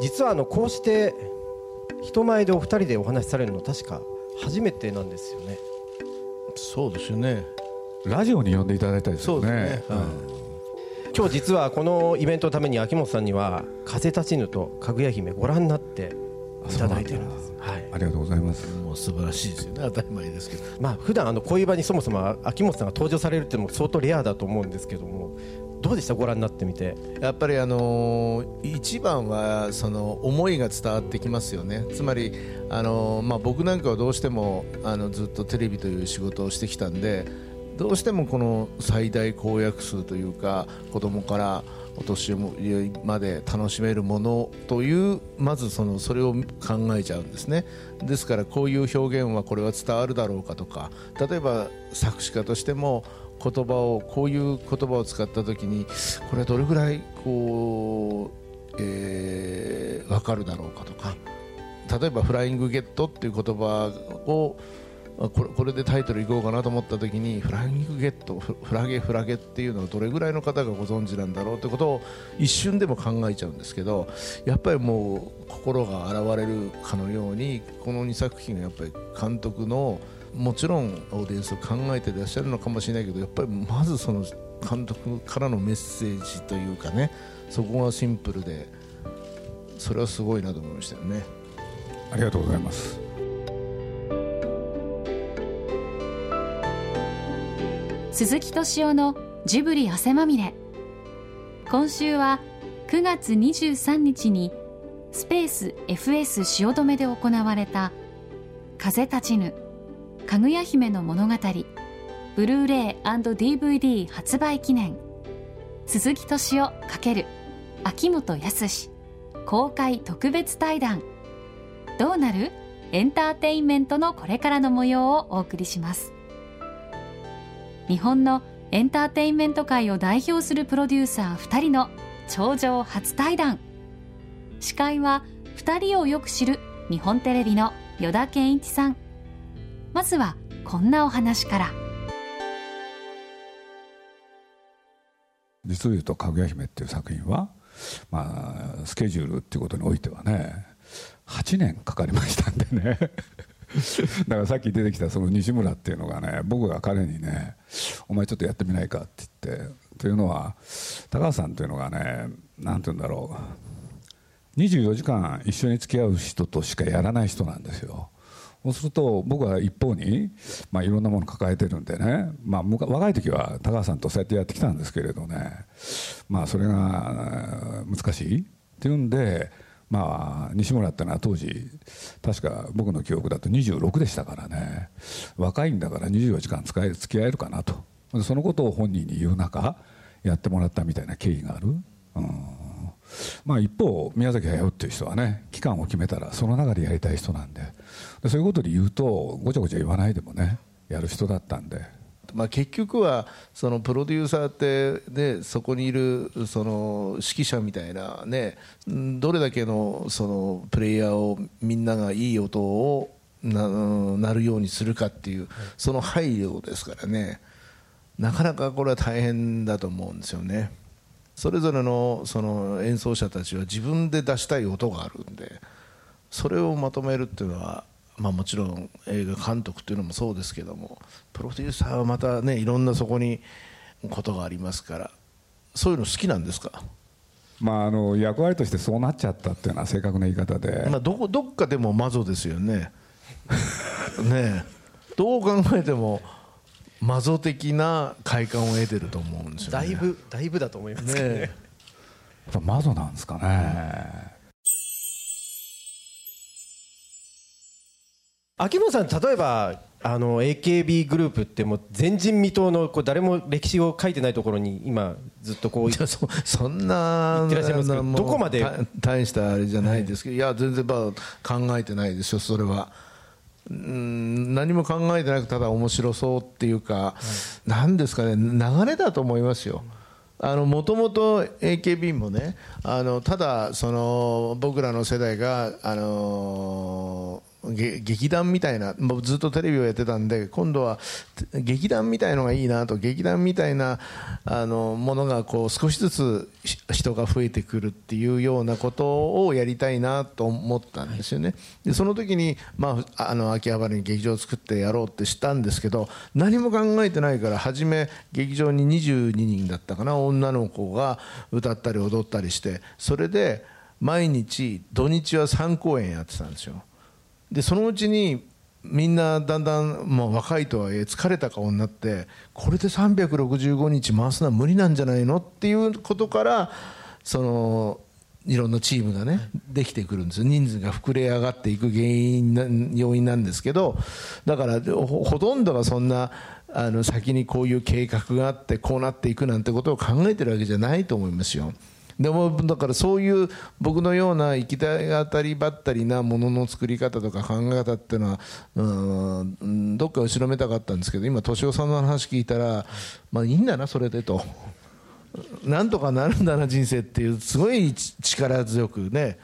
実はあのこうして人前でお二人でお話しされるの確か初めてなんですよね。そうですよね。ラジオに呼んでいただいたですよね、ね。うん、今日実はこのイベントのために秋元さんには「風立ちぬ」と「かぐや姫」ご覧になっていただいてるんです。はい、ありがとうございますもう素晴らしい。ですよね当たり前ですけどまあ普段あのこういう場にそもそも秋元さんが登場されるっていうのも相当レアだと思うんです。けどもどうでした？ご覧になってみて。やっぱりあの一番はその思いが伝わってきますよね。つまりあの、まあ、僕なんかはどうしてもあのずっとテレビという仕事をしてきたんでどうしてもこの最大公約数というか子供からお年寄りまで楽しめるものというまずそのそれを考えちゃうんですね。ですからこういう表現はこれは伝わるだろうかとか例えば作詞家としても言葉をこういう言葉を使った時にこれはどれぐらいこう、えー、分かるだろうかとか。例えば「フライングゲット」っていう言葉をこれこれでタイトルいこうかなと思った時にフライングゲットフラゲフラゲっていうのをどれぐらいの方がご存知なんだろうってことを一瞬でも考えちゃうんですけどやっぱりもう心が洗われるかのようにこの2作品がやっぱり監督のもちろんオーディエンスを考えていらっしゃるのかもしれないけどやっぱりまずその監督からのメッセージというかねそこがシンプルでそれはすごいなと思いましたよね。ありがとうございます。鈴木敏夫のジブリ汗まみれ。今週は9月23日にスペース FS 汐留で行われた風立ちぬかぐや姫の物語。ブルーレイ &DVD 発売記念。鈴木敏夫×秋元康。公開特別対談。どうなる？エンターテインメントのこれからの模様をお送りします。日本のエンターテインメント界を代表するプロデューサー2人の頂上初対談。司会は2人をよく知る日本テレビの依田健一さん。まずはこんなお話から。実を言うと「かぐや姫」っていう作品は、まあ、スケジュールっていうことにおいてはね8年かかりましたんでね。だからさっき出てきたその西村っていうのがね僕が彼にね「お前ちょっとやってみないか」って言ってというのは高橋さんというのがね何て言うんだろう。24時間一緒に付き合う人としかやらない人なんですよ。そうすると僕は一方に、まあ、いろんなものを抱えてるんでね、まあ、若い時は高橋さんとそうやってやってきたんですけれどね、まあ、それが難しいっていうんで、まあ、西村ってのは当時確か僕の記憶だと26でしたからね。若いんだから24時間使え付き合えるかなと。そのことを本人に言う中やってもらったみたいな経緯がある。うん。まあ、一方宮崎駿っていう人はね期間を決めたらその中でやりたい人なんででそういうことで言うとごちゃごちゃ言わないでもねやる人だったんで。まあ、結局はそのプロデューサーってでそこにいるその指揮者みたいなねどれだけのそのプレイヤーをみんながいい音をななるようにするかっていうその配慮ですからねなかなかこれは大変だと思うんですよね。それぞれのその演奏者たちは自分で出したい音があるんでそれをまとめるっていうのは、まあ、もちろん映画監督っていうのもそうですけどもプロデューサーはまたねいろんなそこにことがありますからそういうの好きなんですか？まあ、あの役割としてそうなっちゃったっていうのは正確な言い方で、まあ、どこどっかでもマゾですよね。ねどう考えてもマゾ的な快感を得てると思うんですよ、ね、だいぶだいぶだと思いますね。ねやっぱマゾなんですかね、秋元さん例えばあの AKB グループってもう前人未到のこう誰も歴史を書いてないところに今ずっとこうそ そんなどこまで大したあれじゃないですけど、いや全然考えてないですよそれは。うん何も考えてなくただ面白そうっていうか、はい、なんですかね流れだと思いますよ。もともと AKB もねあのただその僕らの世代があのげ劇団みたいなもうずっとテレビをやってたんで今度は劇団みたいのがいいなと劇団みたいなあのものがこう少しずつ人が増えてくるっていうようなことをやりたいなと思ったんですよね。でその時に、まあ、あの秋葉原に劇場を作ってやろうってしたんですけど何も考えてないから初め劇場に22人だったかな女の子が歌ったり踊ったりしてそれで毎日土日は3公演やってたんですよでそのうちにみんなだんだんもう若いとはいえ疲れた顔になってこれで365日回すのは無理なんじゃないのっていうことからそのいろんなチームがねできてくるんです人数が膨れ上がっていく原因要因なんですけどだからほとんどがそんなあの先にこういう計画があってこうなっていくなんてことを考えてるわけじゃないと思いますよ。でもだからそういう僕のような行き当たりばったりなものの作り方とか考え方っていうのはうんどっか後ろめたかったんですけど今敏夫さんの話聞いたら まあいいんだなそれでと。なんとかなるんだな人生っていうすごい力強くね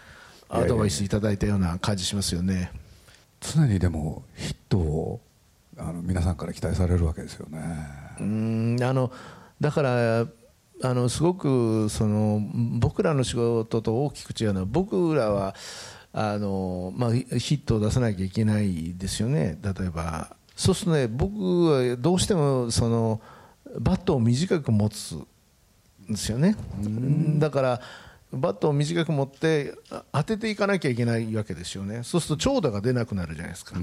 アドバイスいただいたような感じしますよね常にでもヒットをあの皆さんから期待されるわけですよねうんあのだからあのすごくその僕らの仕事と大きく違うのは僕らはあの、まあ、ヒットを出さなきゃいけないですよね。例えば。そうするとね僕はどうしてもそのバットを短く持つですよね。だからバットを短く持って当てていかなきゃいけないわけですよね。そうすると長打が出なくなるじゃないですか、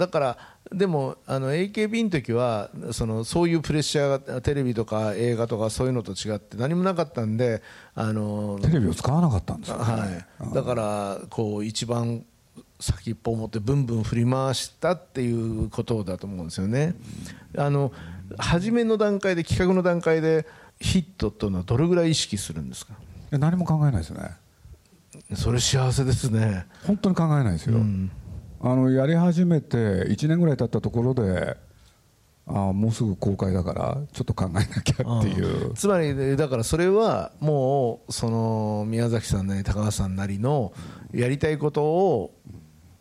だからでもあの AKB の時はそのそういうプレッシャーがテレビとか映画とかそういうのと違って何もなかったんであのテレビを使わなかったんですよ、ね、はい、だからこう一番先っぽを持ってブンブン振り回したっていうことだと思うんですよね。あの初めの段階で企画の段階でヒットというのはどれぐらい意識するんですか？何も考えないですね。それ幸せですね。本当に考えないですよ、うん、あのやり始めて1年ぐらい経ったところであもうすぐ公開だからちょっと考えなきゃっていう。つまりだからそれはもうその宮崎さんなり高橋さんなりのやりたいことを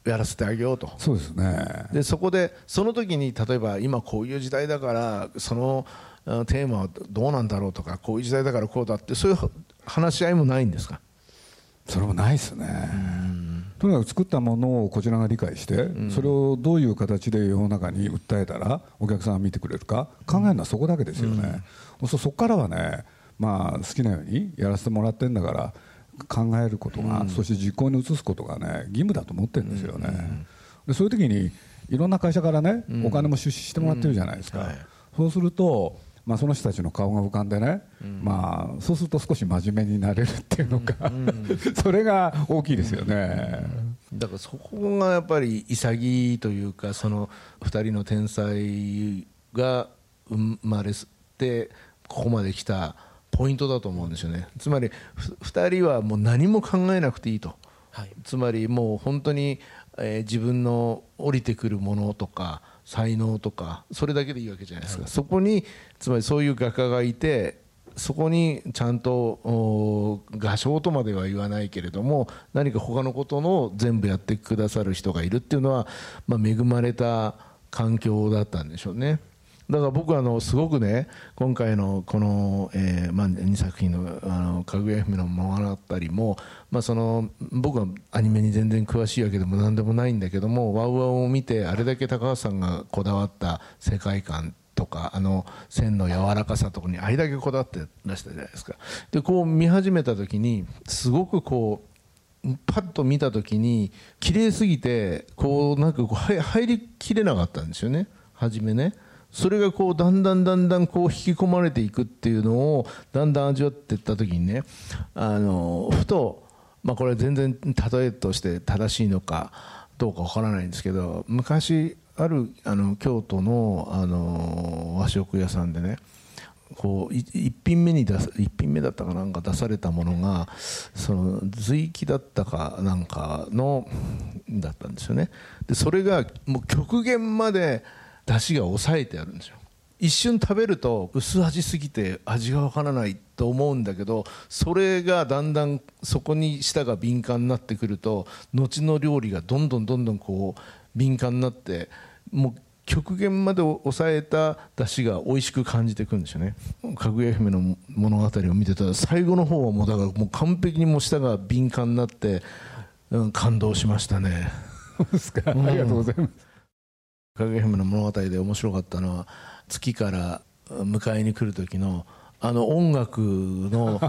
やらせてあげようと。そうですね。でそこでその時に例えば今こういう時代だからそのテーマはどうなんだろうとかこういう時代だからこうだってそういう話し合いもないんですか？それもないですねとにかく作ったものをこちらが理解して、それをどういう形で世の中に訴えたらお客さんが見てくれるか考えるのはそこだけですよね、うん、そこからはね、まあ、好きなようにやらせてもらってるんだから考えることが、うん、そして実行に移すことがね義務だと思ってるんですよね、でそういう時にいろんな会社からね、お金も出資してもらってるじゃないですか、はい、そうするとまあ、その人たちの顔が浮かんでね、うん、まあ、そうすると少し真面目になれるっていうのか、うん、それが大きいですよね。だからそこがやっぱり潔いというかその2人の天才が生まれてここまで来たポイントだと思うんですよね。つまり2人はもう何も考えなくていいと、はい、つまりもう本当に、えー、自分の降りてくるものとか才能とかそれだけでいいわけじゃないですか、はい、そこにつまりそういう画家がいてそこにちゃんと画商とまでは言わないけれども何か他のことの全部やってくださる人がいるっていうのは、まあ、恵まれた環境だったんでしょうね。だから僕はあのすごくね今回のこの、えーまあ、2作品の「あのかぐや姫の物語も」まあ、その僕はアニメに全然詳しいわけでも何でもないんだけどもワウワウを見てあれだけ高橋さんがこだわった世界観とかあの線の柔らかさとかにあれだけこだわってらしたじゃないですかでこう見始めた時にすごくこうパッと見た時に綺麗すぎてこうなんかこう入りきれなかったんですよね初めね。それがこうだんだんだんだんこう引き込まれていくっていうのをだんだん味わっていった時にねあのふと、まあ、これは全然例えとして正しいのかどうかわからないんですけど昔あるあの京都のあの和食屋さんでねこう一品目だったかなんか出されたものがその随記だったかなんかのだったんですよね。でそれがもう極限まで出汁が抑えてあるんですよ。一瞬食べると薄味すぎて味がわからないと思うんだけどそれがだんだんそこに舌が敏感になってくると後の料理がどんどんどんどんこう敏感になってもう極限まで抑えた出汁が美味しく感じてくるんですよね。かぐや姫の物語を見てたら最後の方はもうだからもう完璧にもう舌が敏感になって、うん、感動しましたね。そうですか、ありがとうございます。かぐや姫の物語で面白かったのは月から迎えに来る時のあの音楽の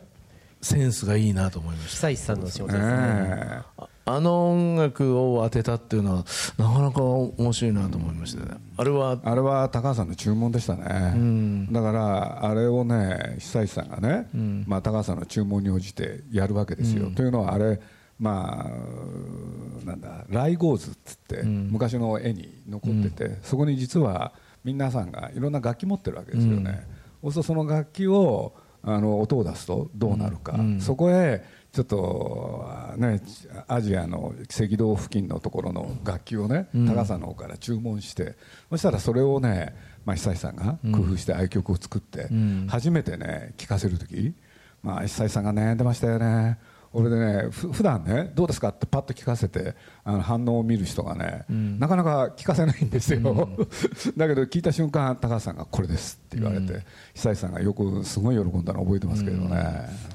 センスがいいなと思いました。久石さんの仕事ですね。あの音楽を当てたっていうのはなかなか面白いなと思いましたね。あれはあれは高橋さんの注文でしたね、うん、だからあれをね久石さんがね、うん、まあ、高橋さんの注文に応じてやるわけですよ、うん、というのはあれまあなんだライゴーズっつって、昔の絵に残ってて、そこに実は皆さんがいろんな楽器持ってるわけですよね、そうするとその楽器をあの音を出すとどうなるか、そこへちょっとねアジアの赤道付近のところの楽器をね、高さの方から注文してそしたらそれをね、まあ、久石さんが工夫して愛曲を作って、初めてね聴かせる時、まあ、久石さんが悩んでましたよね俺でねふ普段ねどうですかってパッと聞かせてあの反応を見る人がね、うん、なかなか聞かせないんですよ、うん、だけど聞いた瞬間高橋さんがこれですって言われて、うん、久石さんがよくすごい喜んだの覚えてますけどね、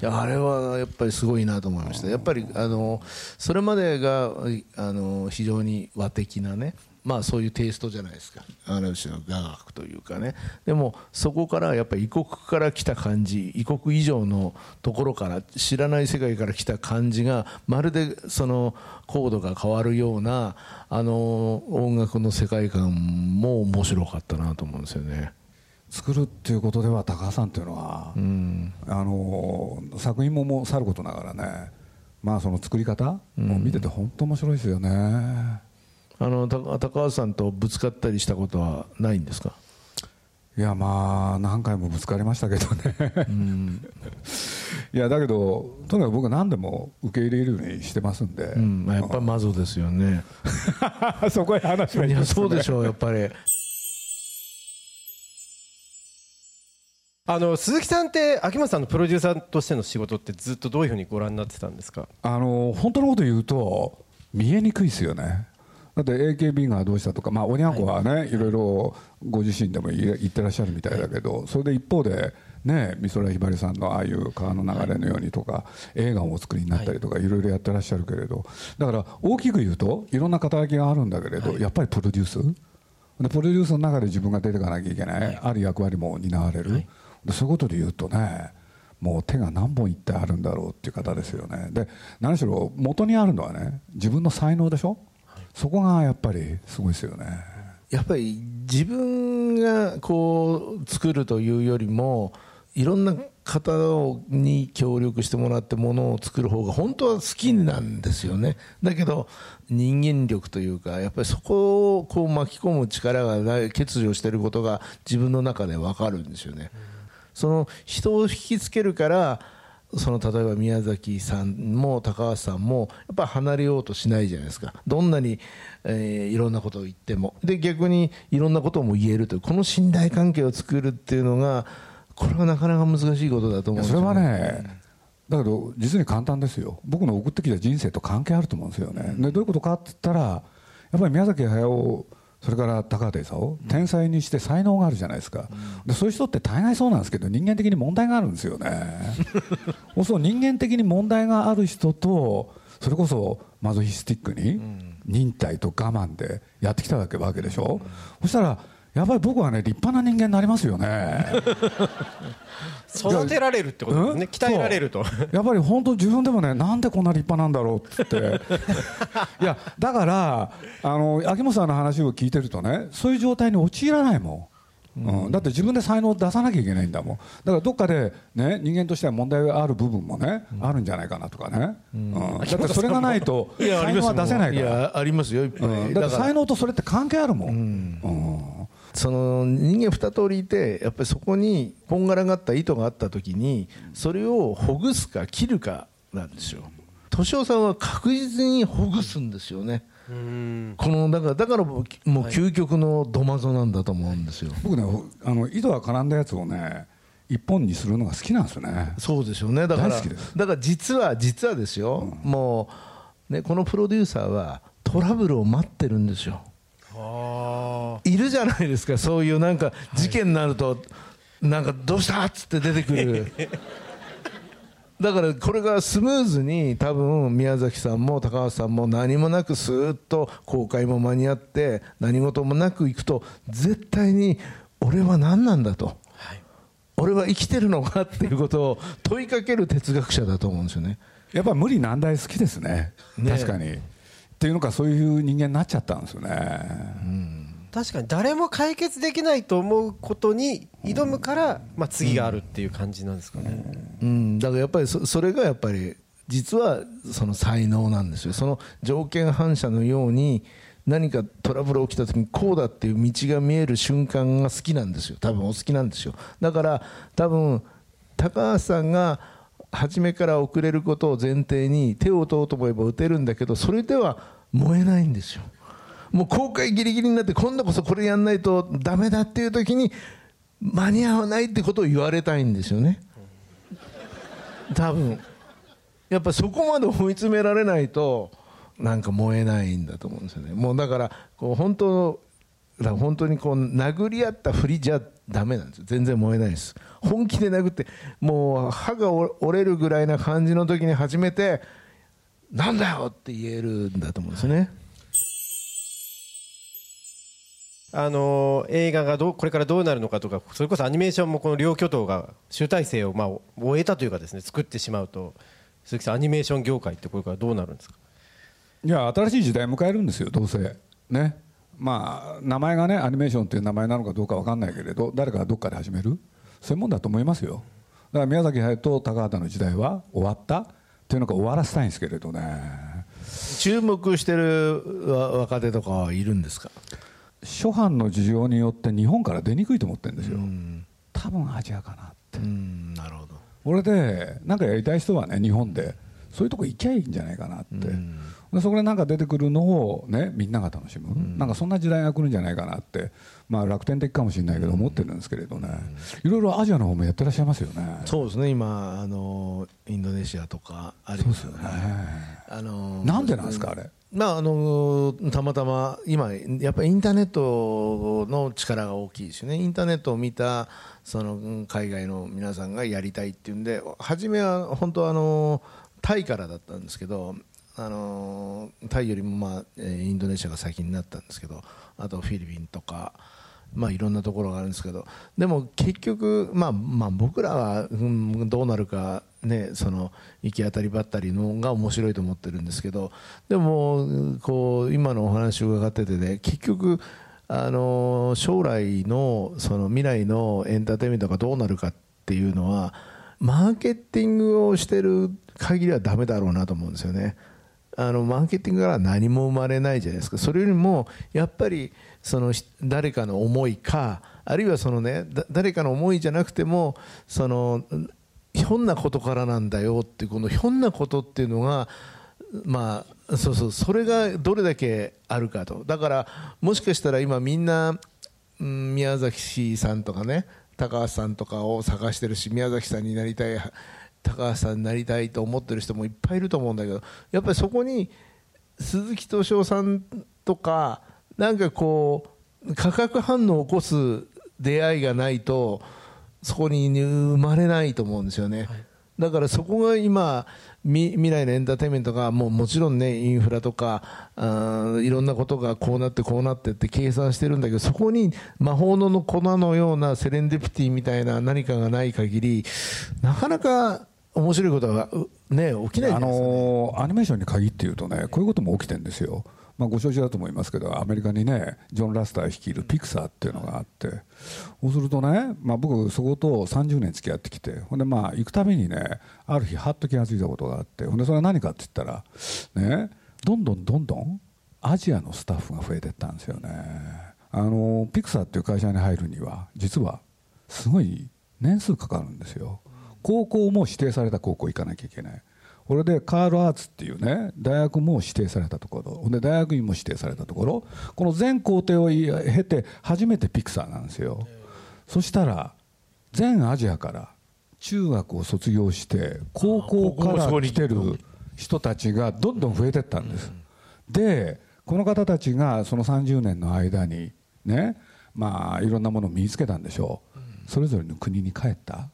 いやあれはやっぱりすごいなと思いました。やっぱりあのそれまでがあの非常に和的なねまあそういうテイストじゃないですかある種の雅楽というかねでもそこからやっぱり異国から来た感じ異国以上のところから知らない世界から来た感じがまるでそのコードが変わるようなあの音楽の世界観も面白かったなと思うんですよね。作るっていうことでは高橋さんっていうのは、うん、あの作品ももうさることながらねまあその作り方も見てて本当面白いですよね。あの高橋さんとぶつかったりしたことはないんですか？いやまあ何回もぶつかりましたけどね、うん、いやだけどとにかく僕は何でも受け入れるようにしてますんで、うん、やっぱマゾですよね。そこへ話がいやそうでしょうやっぱり。あの鈴木さんって秋元さんのプロデューサーとしての仕事ってずっとどういうふうにご覧になってたんですか？あの本当のこと言うと見えにくいですよねだって AKB がどうしたとか、まあ、おにゃんこはね、はい、いろいろご自身でも言ってらっしゃるみたいだけど、それで一方で、ね、美空ひばりさんのああいう川の流れのようにとか、映画をお作りになったりとか、い。ろいろやってらっしゃるけれど、だから大きく言うと、いろんな肩書きがあるんだけれど、やっぱりプロデュース、でプロデュースの中で自分が出ていかなきゃいけない、ある役割も担われる、でそういうことで言うとね、もう手が何本いってあるんだろうっていう方ですよね。で何しろ元にあるのはね自分の才能でしょ？そこがやっぱりすごいですよね。やっぱり自分がこう作るというよりもいろんな方に協力してもらってものを作る方が本当は好きなんですよね。だけど人間力というかやっぱりそこをこう巻き込む力が欠如してることが自分の中で分かるんですよね、その人を引きつけるからその例えば宮崎さんも高橋さんもやっぱ離れようとしないじゃないですか。どんなに、えー、いろんなことを言っても。で逆にいろんなことも言えるというこの信頼関係を作るっていうのがこれはなかなか難しいことだと思うんですよ、ね、それはねだけど実に簡単ですよ。僕の送ってきた人生と関係あると思うんですよね、でどういうことかって言ったらやっぱり宮崎駿それから高畑勲天才にして才能があるじゃないですか、でそういう人って大概そうなんですけど人間的に問題があるんですよね。そう人間的に問題がある人とそれこそマゾヒスティックに忍耐と我慢でやってきたわけわけでしょ、そしたらやっぱり僕はね立派な人間になりますよね。育てられるってことですね。鍛えられると。やっぱり本当自分でもねなんでこんな立派なんだろうって。いやだからあの秋元さんの話を聞いてるとねそういう状態に陥らないもん。うん、だって自分で才能を出さなきゃいけないんだもん。だからどっかで、ね、人間としては問題がある部分もね、うん、あるんじゃないかなとかね、うん、だってそれがないと才能は出せないから。いやありますよ、うん、だって才能とそれって関係あるもん、うんその人間二通りいてやっぱりそこにこんがらがった糸があった時にそれをほぐすか切るかなんですよ。敏夫さんは確実にほぐすんですよね。このだからだからもう究極のドマゾなんだと思うんですよ、僕ねあの井戸が絡んだやつをね一本にするのが好きなんですよね。そうでしょうね。だからだから実は実はですよ、うん、もうねこのプロデューサーはトラブルを待ってるんですよいるじゃないですか。そういうなんか事件になると、なんかどうしたっつって出てくる。だからこれがスムーズに多分宮崎さんも高橋さんも何もなくスーッと公開も間に合って何事もなくいくと絶対に俺は何なんだと、はい、俺は生きてるのかっていうことを問いかける哲学者だと思うんですよね。やっぱ無理難題好きですね。確かにっていうのかそういう人間になっちゃったんですよね、うん。確かに誰も解決できないと思うことに挑むから、まあ、次があるっていう感じなんですかね、うん、うん、だからやっぱりそそれがやっぱり実はその才能なんですよ。その条件反射のように何かトラブル起きた時にこうだっていう道が見える瞬間が好きなんですよ。多分お好きなんですよ。だから多分高橋さんが初めから遅れることを前提に手を打とうと思えば打てるんだけどそれでは燃えないんですよ。もう公開ギリギリになって今度こそこれやんないとダメだっていう時に間に合わないってことを言われたいんですよね。多分。やっぱそこまで追い詰められないとなんか燃えないんだと思うんですよね。もうだからこう本当だから本当にこう殴り合ったふりじゃダメなんです。全然燃えないです。本気で殴ってもう歯が折れるぐらいな感じの時に初めてなんだよって言えるんだと思うんですね、あの映画がどうこれからどうなるのかとかそれこそアニメーションもこの両巨頭が集大成をまあ終えたというかですね作ってしまうと鈴木さんアニメーション業界ってこれからどうなるんですか？いや新しい時代迎えるんですよどうせ。ねまあ名前がねアニメーションっていう名前なのかどうか分かんないけれど誰かがどっかで始める？そういうもんだと思いますよ。だから宮崎駿と高畑の時代は終わった？っていうのか終わらせたいんですけれどね。注目してる若手とかはいるんですか？諸般の事情によって日本から出にくいと思ってるんですよ、多分アジアかなって。なるほど。これで何かやりたい人はね日本でそういうとこ行きゃいいんじゃないかなって、でそこで何か出てくるのをねみんなが楽しむ、なんかそんな時代が来るんじゃないかなってまあ楽天的かもしれないけど思ってるんですけれどね、いろいろアジアの方もやってらっしゃいますよね。そうですね。今あのインドネシアとかありますよね。あのなんでなんですかあれ？まあ、あのたまたま今、やっぱりインターネットの力が大きいですよね、インターネットを見たその海外の皆さんがやりたいっていうんで、初めは本当あの、タイからだったんですけど、あのタイよりも、まあ、インドネシアが先になったんですけど、あとフィリピンとか。まあ、いろんなところがあるんですけどでも結局、まあまあ、僕らは、うん、どうなるか、ね、その行き当たりばったりのが面白いと思ってるんですけどでもこう今のお話を伺っててね結局あの将来のその未来のエンターテインメントがどうなるかっていうのはマーケティングをしてる限りはダメだろうなと思うんですよね。あのマーケティングから何も生まれないじゃないですか。それよりもやっぱりその誰かの思いかあるいはそのね誰かの思いじゃなくてもそのひょんなことからなんだよってこのひょんなことっていうのがまあそうそうそれがどれだけあるかと。だからもしかしたら今みんな、うん、宮崎さんとかね高橋さんとかを探してるし宮崎さんになりたい高橋さんになりたいと思ってる人もいっぱいいると思うんだけどやっぱりそこに鈴木敏夫さんとかなんかこう化学反応を起こす出会いがないとそこに生まれないと思うんですよね。はいだからそこが今未来のエンターテインメントがもうもちろんねインフラとかあいろんなことがこうなってこうなってって計算してるんだけどそこに魔法の粉のようなセレンディピティみたいな何かがない限りなかなか面白いことが、ね、起きない、ね、あのアニメーションに限って言うとねこういうことも起きてるんですよ。まあ、ご承知だと思いますけどアメリカにねジョン・ラスター率いるピクサーっていうのがあってそうするとね、まあ、僕そこと30年付き合ってきてほんでまあ行くたびにねある日はっと気が付いたことがあってほんでそれは何かって言ったらねどんどんどんどんアジアのスタッフが増えていったんですよね。あのピクサーっていう会社に入るには実はすごい年数かかるんですよ。高校も指定された高校行かなきゃいけない。これでカール・アーツっていうね大学も指定されたところ。で大学院も指定されたところ。この全工程を経て初めてピクサーなんですよ。そしたら全アジアから中学を卒業して高校から来てる人たちがどんどん増えてったんです。でこの方たちがその30年の間にねまあいろんなものを身につけたんでしょう。それぞれの国に帰った。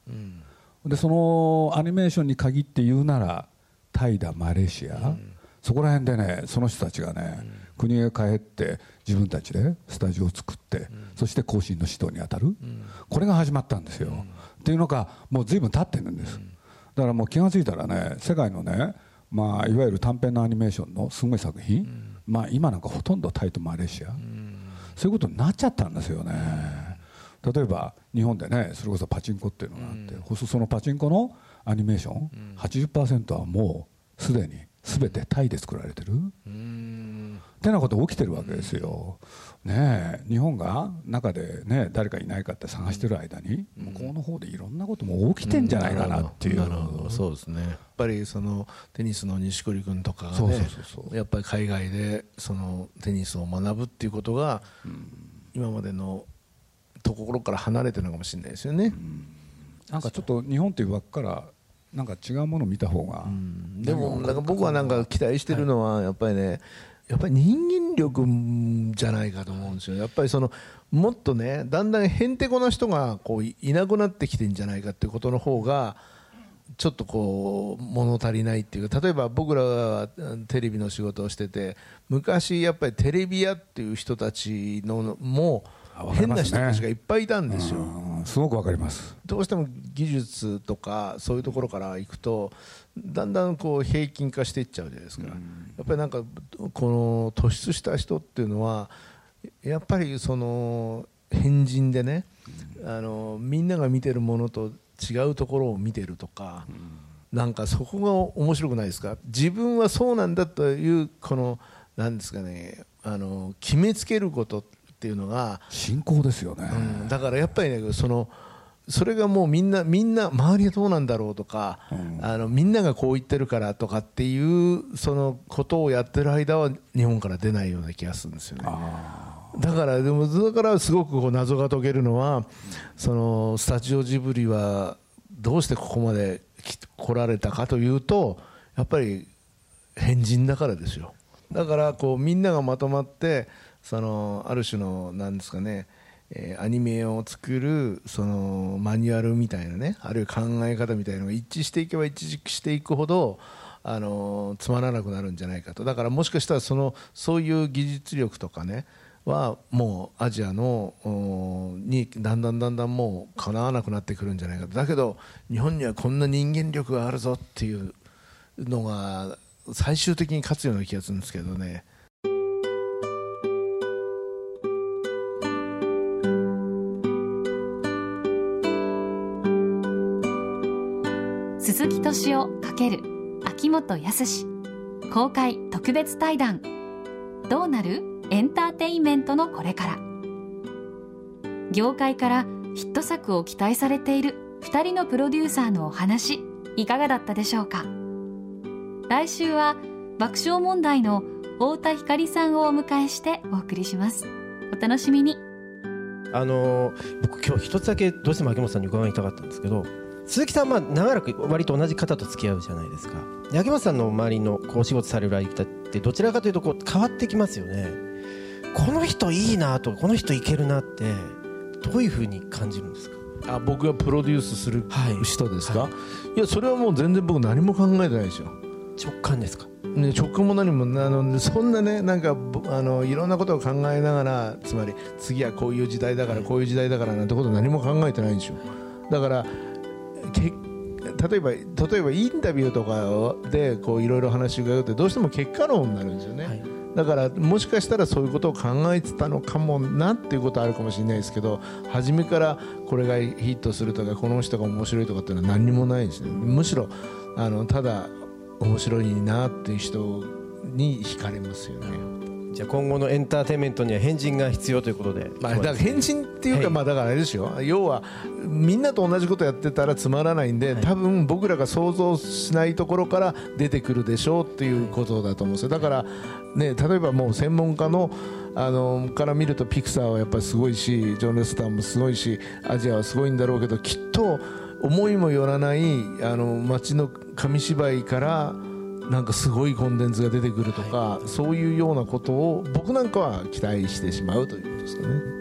でそのアニメーションに限って言うならタイだマレーシア、うん、そこら辺でねその人たちがね、うん、国へ帰って自分たちでスタジオを作って、うん、そして後進の指導に当たる、これが始まったんですよ、っていうのがもう随分経ってるんです、だからもう気が付いたらね世界のね、まあ、いわゆる短編のアニメーションのすごい作品、まあ、今なんかほとんどタイとマレーシア、そういうことになっちゃったんですよね、例えば日本でねそれこそパチンコっていうのがあって、うん、そのパチンコのアニメーション、うん、80%はもうすでに全てタイで作られてる、うん、ってなこと起きてるわけですよ、ね日本が中で、ね、誰かいないかって探してる間に、向こうの方でいろんなことも起きてんじゃないかなっていう、そうですね。やっぱりそのテニスの錦織君とかがねやっぱり海外でそのテニスを学ぶっていうことが、今までのところから離れてるのかもしれないですよね。なんかちょっと日本という枠からなんか違うものを見た方が、でもなんか僕はなんか期待してるのはやっぱりね、やっぱり人間力じゃないかと思うんですよ。やっぱりそのもっとねだんだんへんてこな人がこういなくなってきてんじゃないかっていうことの方がちょっとこう物足りないっていうか例えば僕らはテレビの仕事をしてて昔やっぱりテレビ屋っていう人たちのも変な人たちがいっぱいいたんですよ。すごくわかります。どうしても技術とかそういうところからいくとだんだんこう平均化していっちゃうじゃないですか、やっぱりなんかこの突出した人っていうのはやっぱりその変人でね、あのみんなが見てるものと違うところを見てるとか、なんかそこが面白くないですか？自分はそうなんだというこのなんですかねあの決めつけることってっていうのが信仰ですよね、うん、だからやっぱりねそのそれがもうみんなみんな周りはどうなんだろうとか、うん、あのみんながこう言ってるからとかっていうそのことをやってる間は日本から出ないような気がするんですよね。だからでもだからすごくこう謎が解けるのはそのスタジオジブリはどうしてここまで来られたかというとやっぱり変人だからですよ。だからこうみんながまとまってそのある種のなんですかね、えー、アニメを作るそのマニュアルみたいなねあるいは考え方みたいなのが一致していけば一致していくほどあのつまらなくなるんじゃないかとだからもしかしたらそのそういう技術力とかねはもうアジアのにだんだんだんだんもうかなわなくなってくるんじゃないかとだけど日本にはこんな人間力があるぞっていうのが最終的に勝つような気がするんですけどね。鈴木敏夫×秋元康公開特別対談。どうなる？エンターテインメントのこれから。業界からヒット作を期待されている2人のプロデューサーのお話いかがだったでしょうか？来週は爆笑問題の太田光さんをお迎えしてお送りします。お楽しみに。あの僕今日一つだけどうしても秋元さんに伺いたかったんですけど鈴木さんは長らく割と同じ方と付き合うじゃないですか。秋元さんの周りのこう仕事される相手ってどちらかというとこう変わってきますよね。この人いいなとこの人いけるなってどういうふうに感じるんですか？あ僕がプロデュースする人ですか、はい。はい、いやそれはもう全然僕何も考えてないですよ。直感ですか？ね、直感も何もあのそんなねなんかあのいろんなことを考えながらつまり次はこういう時代だからこういう時代だからなんてこと何も考えてないんですよ。だからけ例えば例えばインタビューとかでこういろいろ話を伺うとどうしても結果論になるんですよね、はい、だからもしかしたらそういうことを考えてたのかもなっていうことはあるかもしれないですけど初めからこれがヒットするとかこの人が面白いとかっていうのは何にもないですね。むしろあのただ面白いなっていう人に惹かれますよね。じゃあ今後のエンターテインメントには変人が必要ということで、まあ、だから変人っていうか、まあだからあれですよ。要はみんなと同じことやってたらつまらないんで、多分僕らが想像しないところから出てくるでしょうっていうことだと思うんですよ。だからね例えばもう専門家のあのから見るとピクサーはやっぱりすごいしジョン・レスターもすごいしアジアはすごいんだろうけどきっと思いもよらないあの街の紙芝居からなんかすごいコンテンツが出てくるとか、はい、そういうようなことを僕なんかは期待してしまうということですかね。